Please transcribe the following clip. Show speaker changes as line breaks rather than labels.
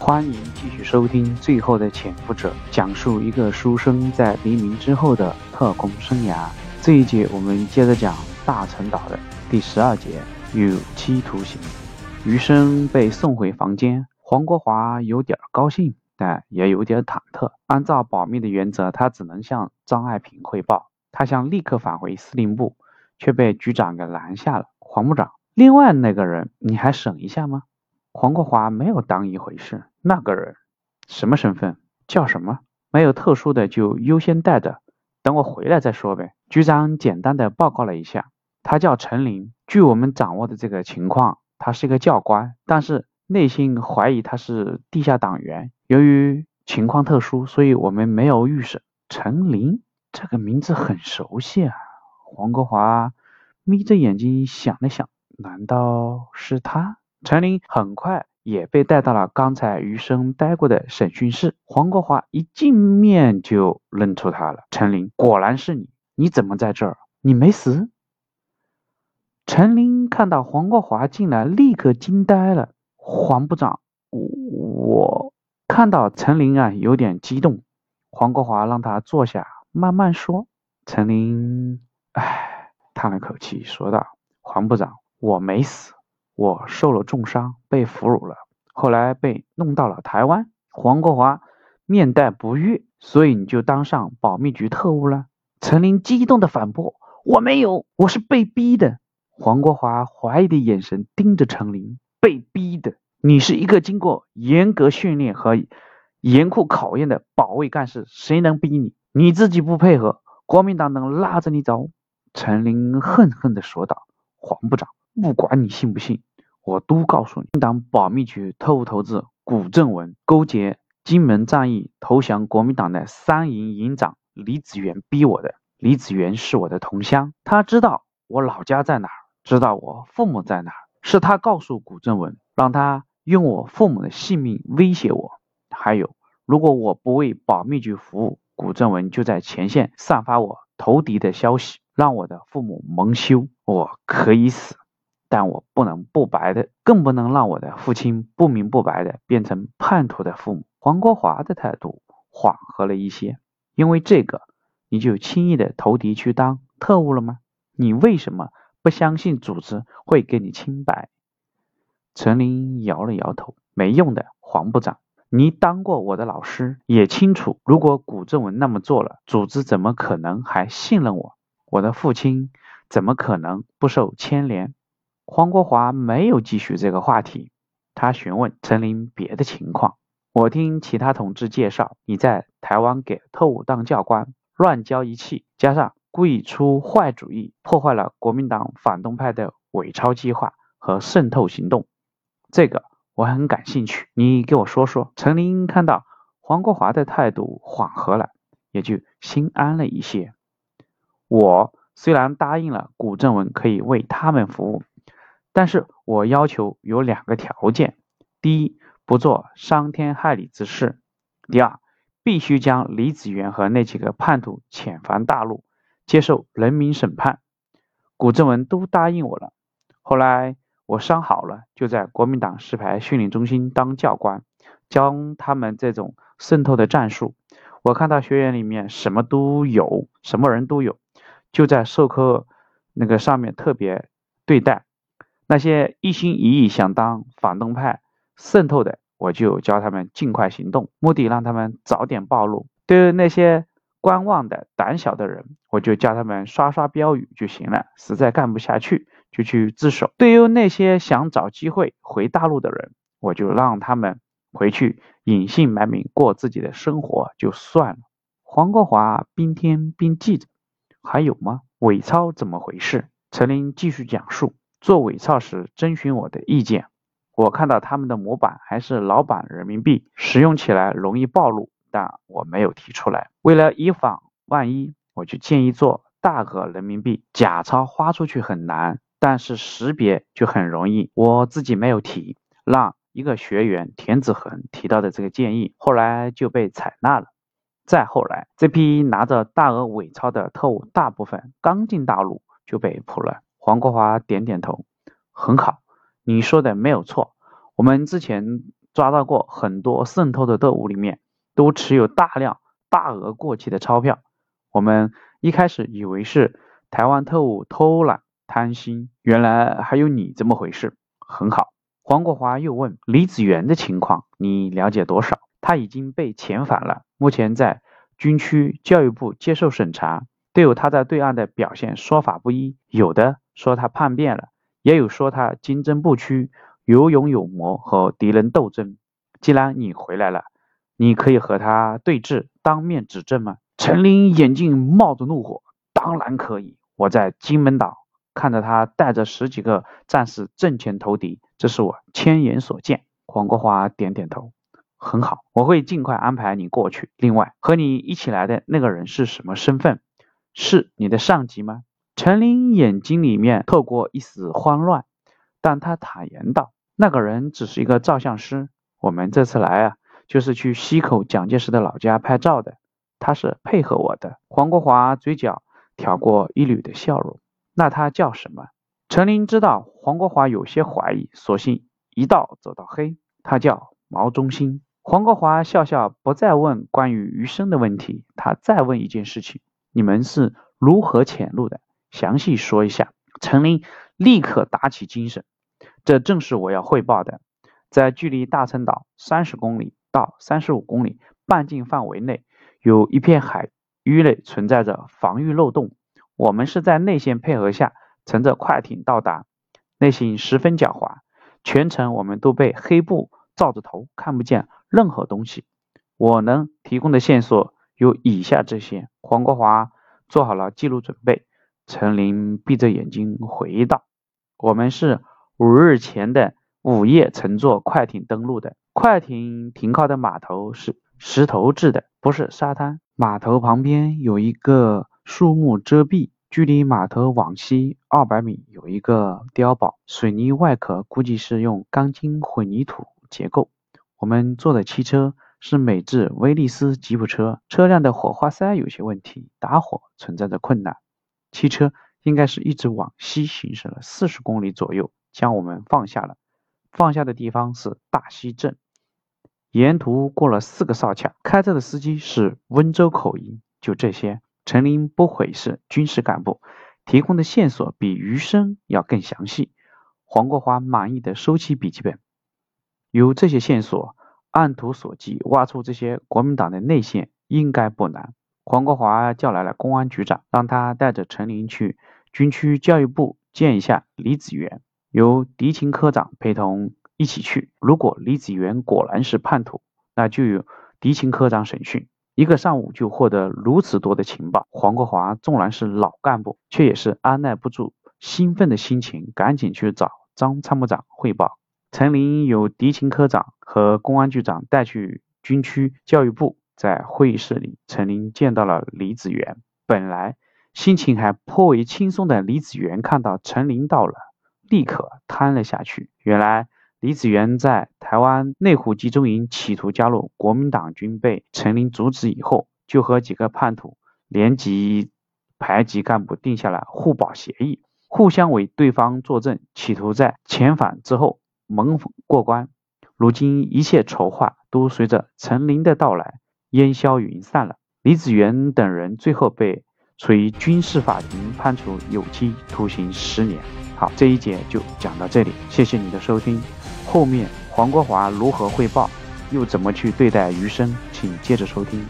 欢迎继续收听《最后的潜伏者》，讲述一个书生在黎明之后的特工生涯。这一节我们接着讲大陈岛的第十二节有期徒刑。余生被送回房间，黄国华有点高兴，但也有点忐忑。按照保密的原则，他只能向张爱萍汇报。他想立刻返回司令部，却被局长给拦下了。黄部长，另外那个人你还审一下吗？黄国华没有当一回事。那个人什么身份？叫什么？没有特殊的就优先带着，等我回来再说呗。局长简单的报告了一下，他叫陈林。据我们掌握的这个情况，他是一个教官，但是内心怀疑他是地下党员。由于情况特殊，所以我们没有预审。陈林这个名字很熟悉啊。黄国华眯着眼睛想了想，难道是他？陈林很快也被带到了刚才余生待过的审讯室。黄国华一见面就认出他了。陈林，果然是你！你怎么在这儿？你没死？陈林看到黄国华进来，立刻惊呆了。黄部长，我我看到陈林啊，有点激动。黄国华让他坐下，慢慢说。陈林，唉，叹了口气，说道：“黄部长，我没死。”我受了重伤，被俘虏了，后来被弄到了台湾。黄国华面带不悦，所以你就当上保密局特务了？陈林激动的反驳：“我没有，我是被逼的。”黄国华怀疑的眼神盯着陈林：“被逼的？你是一个经过严格训练和严酷考验的保卫干事，谁能逼你？你自己不配合，国民党能拉着你走？”陈林恨恨地说道：“黄部长，不管你信不信。”我都告诉你，党保密局特务头子古正文勾结金门战役投降国民党的三营营长李子元逼我的。李子元是我的同乡，他知道我老家在哪儿，知道我父母在哪儿，是他告诉古正文，让他用我父母的性命威胁我。还有，如果我不为保密局服务，古正文就在前线散发我投敌的消息，让我的父母蒙羞。我可以死。但我不能不白的，更不能让我的父亲不明不白的变成叛徒的父母。黄国华的态度缓和了一些，因为这个，你就轻易的投敌去当特务了吗？你为什么不相信组织会给你清白？陈林摇了摇头，没用的，黄部长，你当过我的老师，也清楚，如果古正文那么做了，组织怎么可能还信任我？我的父亲怎么可能不受牵连？黄国华没有继续这个话题，他询问陈林别的情况。我听其他同志介绍，你在台湾给特务当教官，乱交一气，加上故意出坏主意，破坏了国民党反动派的伪钞计划和渗透行动。这个我很感兴趣，你给我说说。陈林看到黄国华的态度缓和了，也就心安了一些。我虽然答应了古正文可以为他们服务。但是我要求有两个条件：第一，不做伤天害理之事；第二，必须将李子元和那几个叛徒遣返大陆，接受人民审判。古正文都答应我了。后来我伤好了，就在国民党石牌训练中心当教官，教他们这种渗透的战术。我看到学员里面什么都有，什么人都有，就在授课那个上面特别对待。那些一心一意想当反动派渗透的，我就教他们尽快行动，目的让他们早点暴露。对于那些观望的胆小的人，我就教他们刷刷标语就行了。实在干不下去，就去自首。对于那些想找机会回大陆的人，我就让他们回去隐姓埋名过自己的生活就算了。黄国华边听边记着，还有吗？伪钞怎么回事？陈林继续讲述。做伪钞时征询我的意见，我看到他们的模板还是老版人民币，使用起来容易暴露，但我没有提出来。为了以防万一，我就建议做大额人民币。假钞花出去很难，但是识别就很容易。我自己没有提，让一个学员田子恒提到的这个建议，后来就被采纳了。再后来，这批拿着大额伪钞的特务，大部分刚进大陆就被捕了。黄国华点点头，很好，你说的没有错。我们之前抓到过很多渗透的特务里面，都持有大量大额过期的钞票。我们一开始以为是台湾特务偷懒贪心，原来还有你这么回事，很好。黄国华又问李子元的情况，你了解多少？他已经被遣返了，目前在军区教育部接受审查。对有他在对岸的表现说法不一，有的说他叛变了，也有说他精贞不屈、有勇有谋和敌人斗争。既然你回来了，你可以和他对峙，当面指证吗？陈林眼睛冒着怒火，当然可以。我在金门岛看着他带着十几个战士阵前投敌，这是我亲眼所见。黄国华点点头，很好，我会尽快安排你过去。另外，和你一起来的那个人是什么身份？是你的上级吗？陈林眼睛里面透过一丝慌乱，但他坦言道：“那个人只是一个照相师，我们这次来啊，就是去西口蒋介石的老家拍照的。他是配合我的。”黄国华嘴角挑过一缕的笑容。那他叫什么？陈林知道黄国华有些怀疑，索性一道走到黑。他叫毛中心。黄国华笑笑，不再问关于余生的问题。他再问一件事情。你们是如何潜入的？详细说一下。陈林立刻打起精神，这正是我要汇报的。在距离大陈岛三十公里到三十五公里半径范围内，有一片海域内存在着防御漏洞。我们是在内线配合下，乘着快艇到达。内线十分狡猾，全程我们都被黑布罩着头，看不见任何东西。我能提供的线索。有以下这些，黄国华做好了记录准备。陈林闭着眼睛回忆道：“我们是五日前的午夜乘坐快艇登陆的，快艇停靠的码头是石头制的，不是沙滩。码头旁边有一个树木遮蔽，距离码头往西二百米有一个碉堡，水泥外壳估计是用钢筋混凝土结构。我们坐的汽车。”是美制威利斯吉普车，车辆的火花塞有些问题，打火存在着困难。汽车应该是一直往西行驶了四十公里左右，将我们放下了。放下的地方是大溪镇，沿途过了四个哨卡，开车的司机是温州口音。就这些，陈林不愧是军事干部，提供的线索比余生要更详细。黄国华满意的收起笔记本，有这些线索。按图索骥，挖出这些国民党的内线应该不难。黄国华叫来了公安局长，让他带着陈林去军区教育部见一下李子元，由敌情科长陪同一起去。如果李子元果然是叛徒，那就由敌情科长审讯。一个上午就获得如此多的情报，黄国华纵然是老干部，却也是按耐不住兴奋的心情，赶紧去找张参谋长汇报。陈林由敌情科长和公安局长带去军区教育部，在会议室里，陈林见到了李子元。本来心情还颇为轻松的李子元看到陈林到了，立刻瘫了下去。原来李子元在台湾内湖集中营企图加入国民党军，被陈林阻止以后，就和几个叛徒、连级排级干部定下了互保协议，互相为对方作证，企图在遣返之后。蒙混过关，如今一切筹划都随着陈林的到来烟消云散了。李子元等人最后被处于军事法庭判处有期徒刑十年。好，这一节就讲到这里，谢谢你的收听。后面黄国华如何汇报，又怎么去对待余生，请接着收听。